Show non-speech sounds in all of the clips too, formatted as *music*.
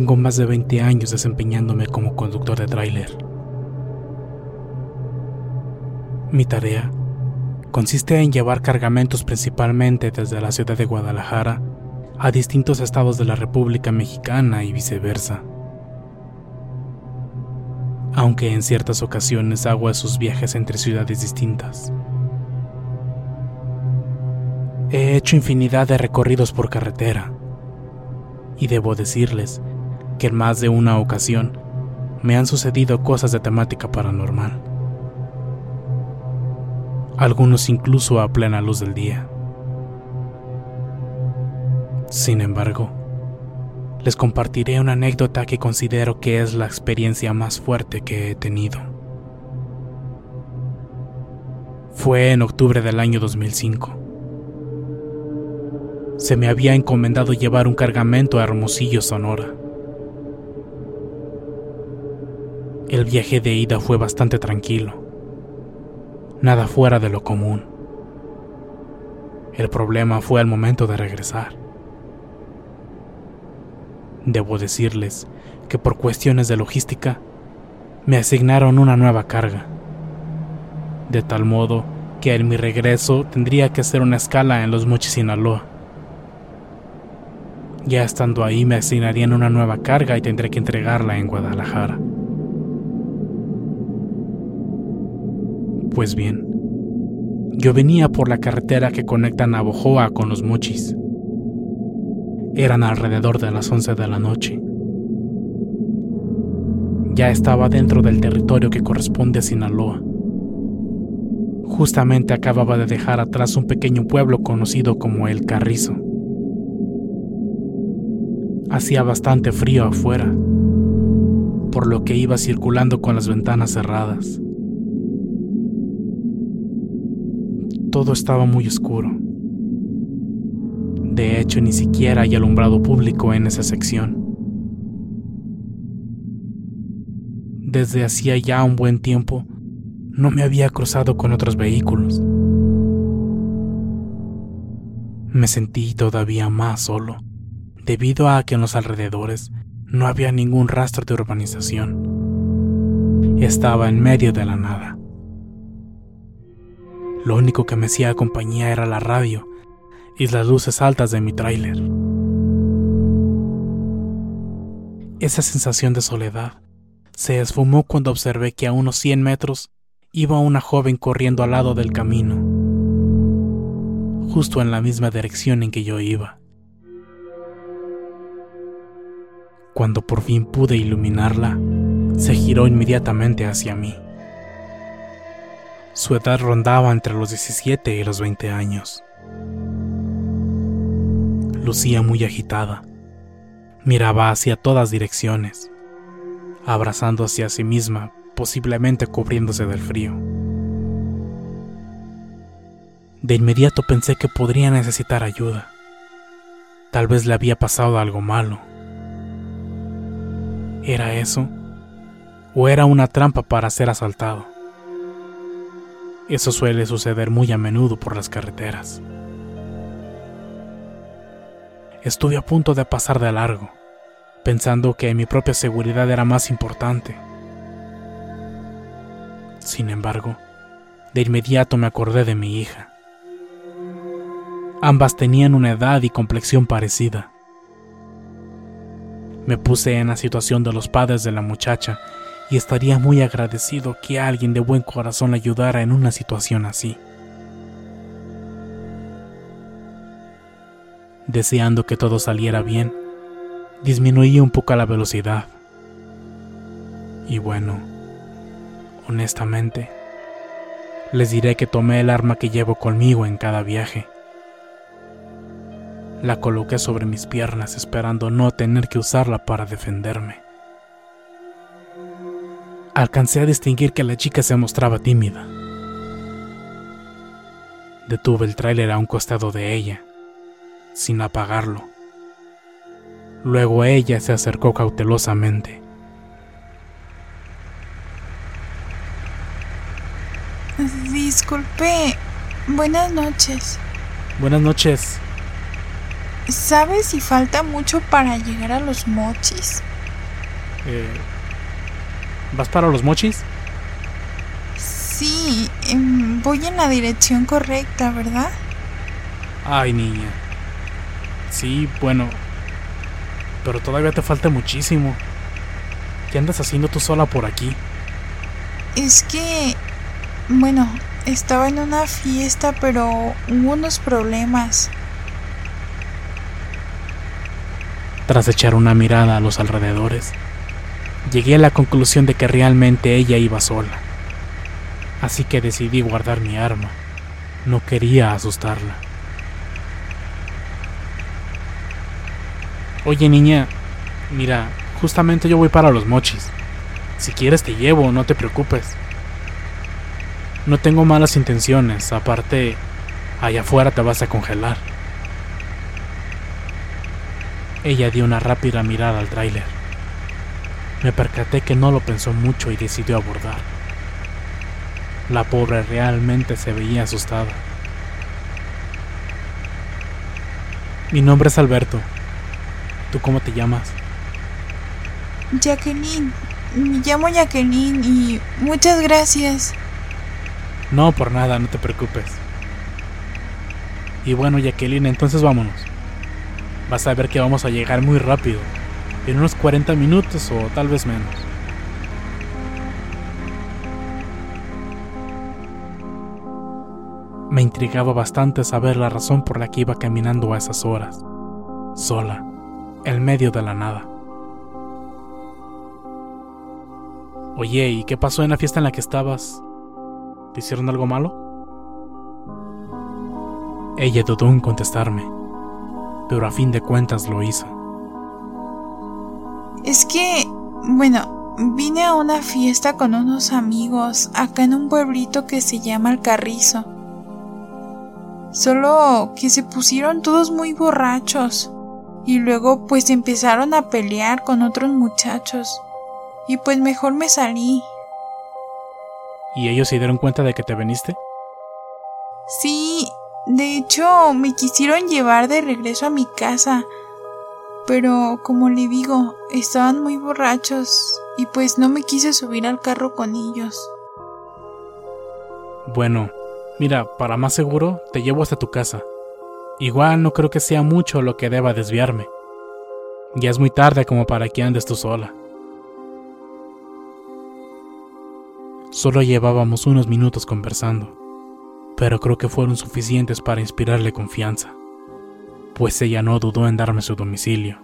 Tengo más de 20 años desempeñándome como conductor de tráiler. Mi tarea consiste en llevar cargamentos principalmente desde la ciudad de Guadalajara a distintos estados de la República Mexicana y viceversa. Aunque en ciertas ocasiones hago esos viajes entre ciudades distintas. He hecho infinidad de recorridos por carretera y debo decirles que en más de una ocasión me han sucedido cosas de temática paranormal. Algunos incluso a plena luz del día. Sin embargo, les compartiré una anécdota que considero que es la experiencia más fuerte que he tenido. Fue en octubre del año 2005. Se me había encomendado llevar un cargamento a Hermosillo, Sonora. El viaje de ida fue bastante tranquilo, nada fuera de lo común. El problema fue al momento de regresar. Debo decirles que por cuestiones de logística me asignaron una nueva carga, de tal modo que en mi regreso tendría que hacer una escala en Los Mochis, Sinaloa. Ya estando ahí me asignarían una nueva carga y tendré que entregarla en Guadalajara. Pues bien, yo venía por la carretera que conecta Navojoa con los Mochis. Eran alrededor de las 11 de la noche. Ya estaba dentro del territorio que corresponde a Sinaloa. Justamente acababa de dejar atrás un pequeño pueblo conocido como El Carrizo. Hacía bastante frío afuera, por lo que iba circulando con las ventanas cerradas. Todo estaba muy oscuro. De hecho, ni siquiera hay alumbrado público en esa sección. Desde hacía ya un buen tiempo, no me había cruzado con otros vehículos. Me sentí todavía más solo, debido a que en los alrededores no había ningún rastro de urbanización. Estaba en medio de la nada. Lo único que me hacía compañía era la radio y las luces altas de mi tráiler. Esa sensación de soledad se esfumó cuando observé que a unos 100 metros iba una joven corriendo al lado del camino, justo en la misma dirección en que yo iba. Cuando por fin pude iluminarla, se giró inmediatamente hacia mí. Su edad rondaba entre los 17 y los 20 años. Lucía muy agitada. Miraba hacia todas direcciones, abrazándose a sí misma, posiblemente cubriéndose del frío. De inmediato pensé que podría necesitar ayuda. Tal vez le había pasado algo malo. ¿Era eso? ¿O era una trampa para ser asaltado? Eso suele suceder muy a menudo por las carreteras. Estuve a punto de pasar de largo, pensando que mi propia seguridad era más importante. Sin embargo, de inmediato me acordé de mi hija. Ambas tenían una edad y complexión parecida. Me puse en la situación de los padres de la muchacha y estaría muy agradecido que alguien de buen corazón la ayudara en una situación así. Deseando que todo saliera bien, disminuí un poco la velocidad. Y bueno, honestamente, les diré que tomé el arma que llevo conmigo en cada viaje. La coloqué sobre mis piernas esperando no tener que usarla para defenderme alcancé a distinguir que la chica se mostraba tímida. Detuve el tráiler a un costado de ella, sin apagarlo. Luego ella se acercó cautelosamente. Disculpe, buenas noches. Buenas noches. ¿Sabes si falta mucho para llegar a los mochis? Eh, ¿Vas para los mochis? Sí, em, voy en la dirección correcta, ¿verdad? Ay, niña. Sí, bueno. Pero todavía te falta muchísimo. ¿Qué andas haciendo tú sola por aquí? Es que... Bueno, estaba en una fiesta, pero hubo unos problemas. Tras echar una mirada a los alrededores, llegué a la conclusión de que realmente ella iba sola. Así que decidí guardar mi arma. No quería asustarla. Oye niña, mira, justamente yo voy para los mochis. Si quieres te llevo, no te preocupes. No tengo malas intenciones, aparte, allá afuera te vas a congelar. Ella dio una rápida mirada al tráiler. Me percaté que no lo pensó mucho y decidió abordar. La pobre realmente se veía asustada. Mi nombre es Alberto. ¿Tú cómo te llamas? Jacqueline. Me llamo Jacqueline y muchas gracias. No, por nada, no te preocupes. Y bueno, Jacqueline, entonces vámonos. Vas a ver que vamos a llegar muy rápido en unos 40 minutos o tal vez menos. Me intrigaba bastante saber la razón por la que iba caminando a esas horas, sola, en medio de la nada. Oye, ¿y qué pasó en la fiesta en la que estabas? ¿Te hicieron algo malo? Ella dudó en contestarme, pero a fin de cuentas lo hizo. Es que, bueno, vine a una fiesta con unos amigos acá en un pueblito que se llama El Carrizo. Solo que se pusieron todos muy borrachos y luego pues empezaron a pelear con otros muchachos. Y pues mejor me salí. ¿Y ellos se dieron cuenta de que te veniste? Sí, de hecho me quisieron llevar de regreso a mi casa, pero como le digo, estaban muy borrachos y pues no me quise subir al carro con ellos. Bueno, mira, para más seguro, te llevo hasta tu casa. Igual no creo que sea mucho lo que deba desviarme. Ya es muy tarde como para que andes tú sola. Solo llevábamos unos minutos conversando, pero creo que fueron suficientes para inspirarle confianza pues ella no dudó en darme su domicilio.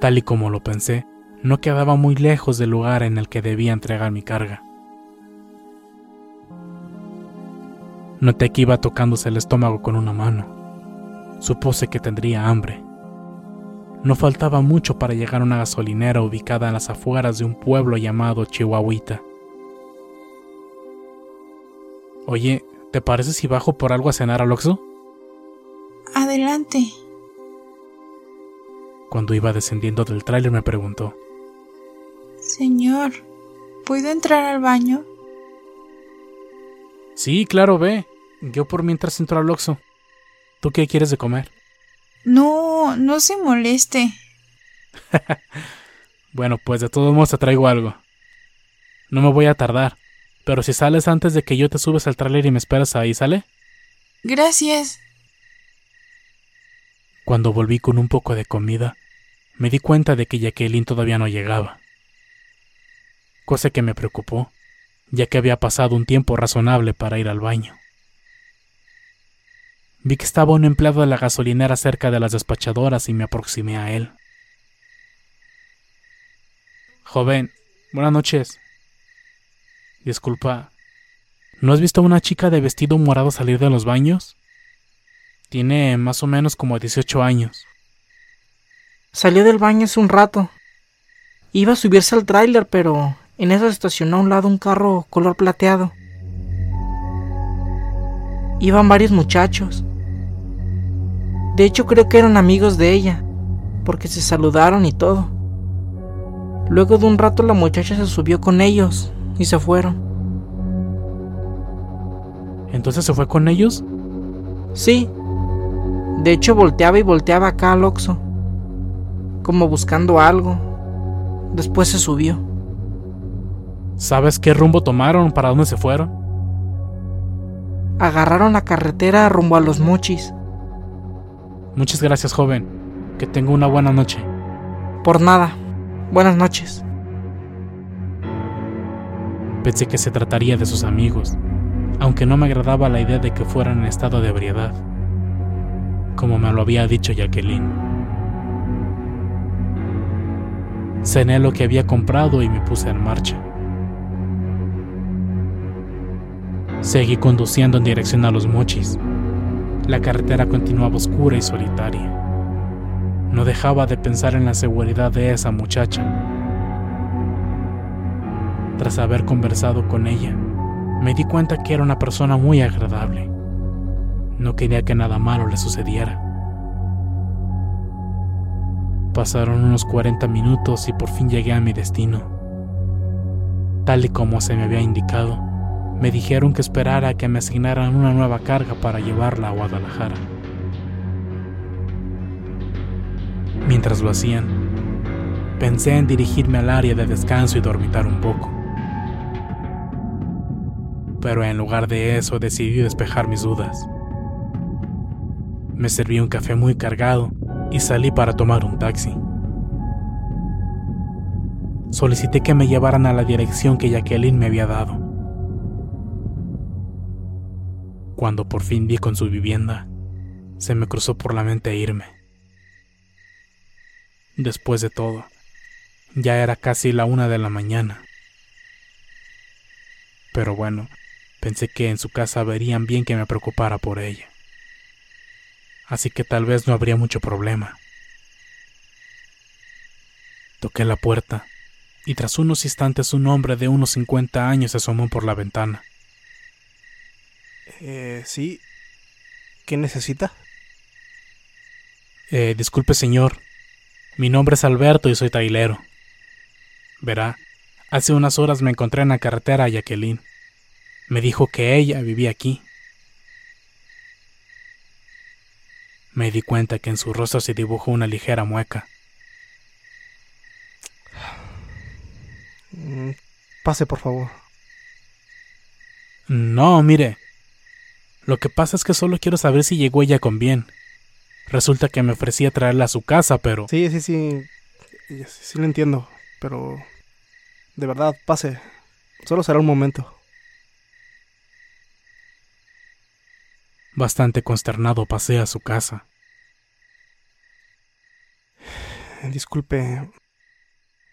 Tal y como lo pensé, no quedaba muy lejos del lugar en el que debía entregar mi carga. Noté que iba tocándose el estómago con una mano. Supuse que tendría hambre. No faltaba mucho para llegar a una gasolinera ubicada en las afueras de un pueblo llamado Chihuahuita. Oye, ¿te parece si bajo por algo a cenar al Oxxo? Adelante. Cuando iba descendiendo del tráiler me preguntó. Señor, ¿puedo entrar al baño? Sí, claro, ve. Yo por mientras entro al Oxxo. ¿Tú qué quieres de comer? No, no se moleste. *laughs* bueno, pues de todos modos te traigo algo. No me voy a tardar, pero si sales antes de que yo te subes al tráiler y me esperas ahí, ¿sale? Gracias. Cuando volví con un poco de comida, me di cuenta de que Jacqueline todavía no llegaba. Cosa que me preocupó, ya que había pasado un tiempo razonable para ir al baño. Vi que estaba un empleado de la gasolinera cerca de las despachadoras y me aproximé a él. Joven, buenas noches. Disculpa, ¿no has visto a una chica de vestido morado salir de los baños? Tiene más o menos como 18 años. Salió del baño hace un rato. Iba a subirse al tráiler, pero en eso se estacionó a un lado un carro color plateado. Iban varios muchachos. De hecho creo que eran amigos de ella, porque se saludaron y todo. Luego de un rato la muchacha se subió con ellos y se fueron. ¿Entonces se fue con ellos? Sí. De hecho volteaba y volteaba acá al Oxo, como buscando algo. Después se subió. ¿Sabes qué rumbo tomaron? ¿Para dónde se fueron? Agarraron la carretera rumbo a los mochis. Muchas gracias, joven. Que tenga una buena noche. Por nada. Buenas noches. Pensé que se trataría de sus amigos, aunque no me agradaba la idea de que fueran en estado de ebriedad, como me lo había dicho Jacqueline. Cené lo que había comprado y me puse en marcha. Seguí conduciendo en dirección a los mochis. La carretera continuaba oscura y solitaria. No dejaba de pensar en la seguridad de esa muchacha. Tras haber conversado con ella, me di cuenta que era una persona muy agradable. No quería que nada malo le sucediera. Pasaron unos 40 minutos y por fin llegué a mi destino. Tal y como se me había indicado, me dijeron que esperara que me asignaran una nueva carga para llevarla a Guadalajara. Mientras lo hacían, pensé en dirigirme al área de descanso y dormitar un poco. Pero en lugar de eso decidí despejar mis dudas. Me serví un café muy cargado y salí para tomar un taxi. Solicité que me llevaran a la dirección que Jacqueline me había dado. Cuando por fin di con su vivienda, se me cruzó por la mente irme. Después de todo, ya era casi la una de la mañana. Pero bueno, pensé que en su casa verían bien que me preocupara por ella. Así que tal vez no habría mucho problema. Toqué la puerta y tras unos instantes un hombre de unos 50 años se asomó por la ventana. Eh, sí. ¿Qué necesita? Eh, disculpe, señor. Mi nombre es Alberto y soy tailero. Verá, hace unas horas me encontré en la carretera a Jacqueline. Me dijo que ella vivía aquí. Me di cuenta que en su rostro se dibujó una ligera mueca. Mm, Pase, por favor. No, mire. Lo que pasa es que solo quiero saber si llegó ella con bien. Resulta que me ofrecía traerla a su casa, pero... Sí, sí, sí. Sí, sí lo entiendo. Pero... De verdad, pase. Solo será un momento. Bastante consternado pasé a su casa. Disculpe.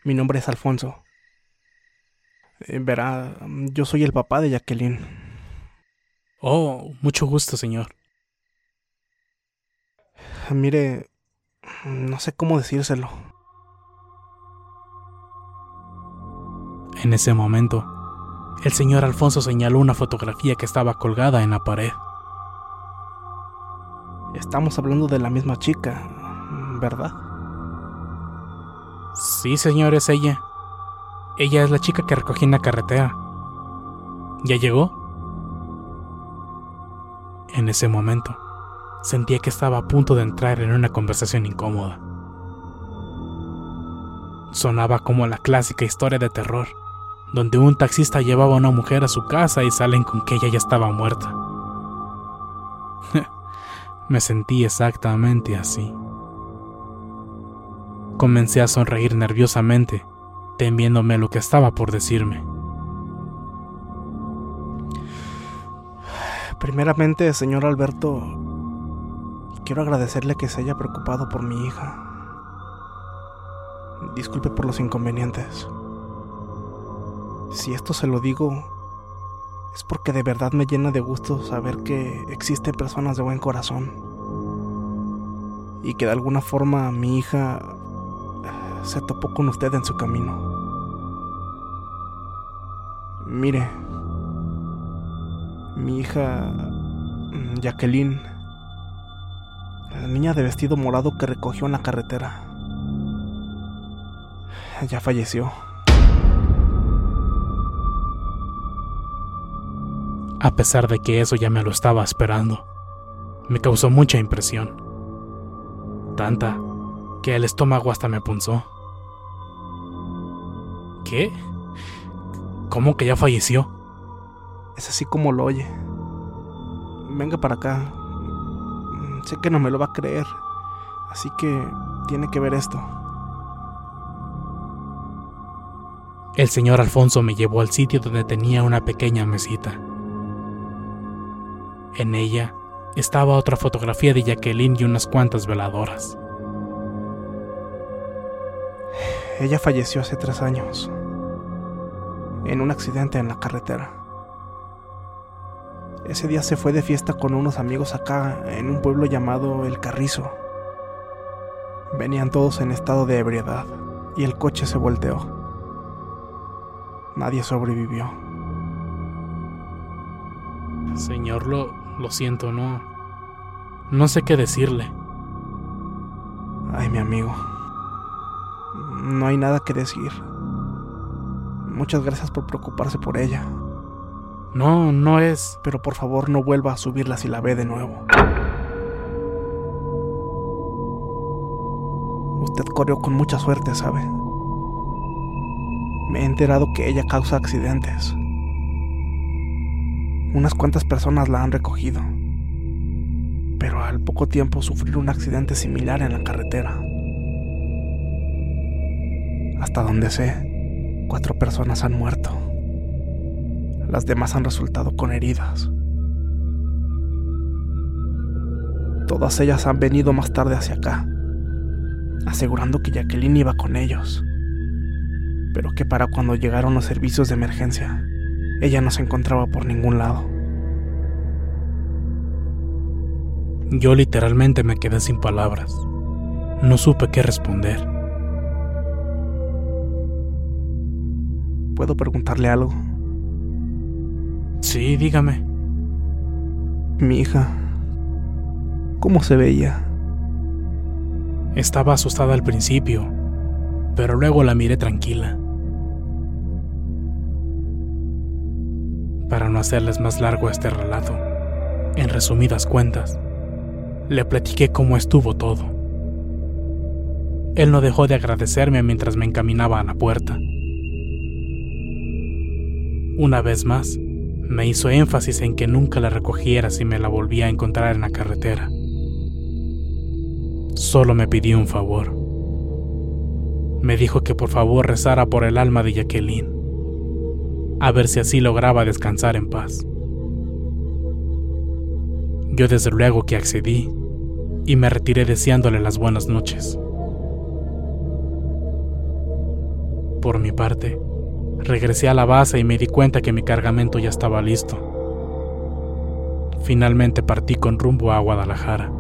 Mi nombre es Alfonso. Eh, verá, yo soy el papá de Jacqueline. Oh, mucho gusto, señor. Mire, no sé cómo decírselo. En ese momento, el señor Alfonso señaló una fotografía que estaba colgada en la pared. Estamos hablando de la misma chica, ¿verdad? Sí, señor, es ella. Ella es la chica que recogí en la carretera. ¿Ya llegó? En ese momento, sentía que estaba a punto de entrar en una conversación incómoda. Sonaba como la clásica historia de terror, donde un taxista llevaba a una mujer a su casa y salen con que ella ya estaba muerta. *laughs* Me sentí exactamente así. Comencé a sonreír nerviosamente, temiéndome lo que estaba por decirme. Primeramente, señor Alberto, quiero agradecerle que se haya preocupado por mi hija. Disculpe por los inconvenientes. Si esto se lo digo, es porque de verdad me llena de gusto saber que existen personas de buen corazón. Y que de alguna forma mi hija se topó con usted en su camino. Mire, mi hija mm, Jacqueline, la niña de vestido morado que recogió en la carretera, ya falleció. A pesar de que eso ya me lo estaba esperando, me causó mucha impresión. Tanta que el estómago hasta me punzó. ¿Qué? ¿Cómo que ya falleció? Es así como lo oye. Venga para acá. Sé que no me lo va a creer. Así que tiene que ver esto. El señor Alfonso me llevó al sitio donde tenía una pequeña mesita. En ella estaba otra fotografía de Jacqueline y unas cuantas veladoras. Ella falleció hace tres años, en un accidente en la carretera. Ese día se fue de fiesta con unos amigos acá, en un pueblo llamado El Carrizo. Venían todos en estado de ebriedad y el coche se volteó. Nadie sobrevivió. Señor, lo, lo siento, no. No sé qué decirle. Ay, mi amigo. No hay nada que decir. Muchas gracias por preocuparse por ella. No, no es. Pero por favor no vuelva a subirla si la ve de nuevo. Usted corrió con mucha suerte, ¿sabe? Me he enterado que ella causa accidentes. Unas cuantas personas la han recogido, pero al poco tiempo sufrir un accidente similar en la carretera. Hasta donde sé, cuatro personas han muerto. Las demás han resultado con heridas. Todas ellas han venido más tarde hacia acá, asegurando que Jacqueline iba con ellos, pero que para cuando llegaron los servicios de emergencia, ella no se encontraba por ningún lado. Yo literalmente me quedé sin palabras. No supe qué responder. ¿Puedo preguntarle algo? Sí, dígame. Mi hija, ¿cómo se veía? Estaba asustada al principio, pero luego la miré tranquila. Para no hacerles más largo este relato, en resumidas cuentas, le platiqué cómo estuvo todo. Él no dejó de agradecerme mientras me encaminaba a la puerta. Una vez más, me hizo énfasis en que nunca la recogiera si me la volvía a encontrar en la carretera. Solo me pidió un favor. Me dijo que por favor rezara por el alma de Jacqueline, a ver si así lograba descansar en paz. Yo desde luego que accedí y me retiré deseándole las buenas noches. Por mi parte, regresé a la base y me di cuenta que mi cargamento ya estaba listo. Finalmente partí con rumbo a Guadalajara.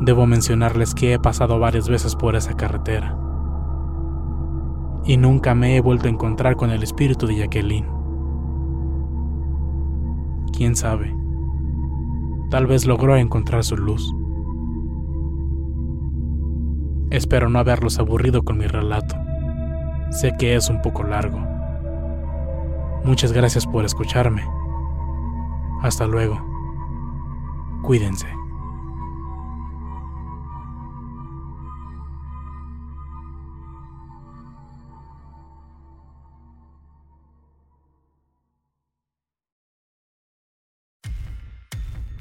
Debo mencionarles que he pasado varias veces por esa carretera y nunca me he vuelto a encontrar con el espíritu de Jacqueline. Quién sabe, tal vez logró encontrar su luz. Espero no haberlos aburrido con mi relato. Sé que es un poco largo. Muchas gracias por escucharme. Hasta luego. Cuídense.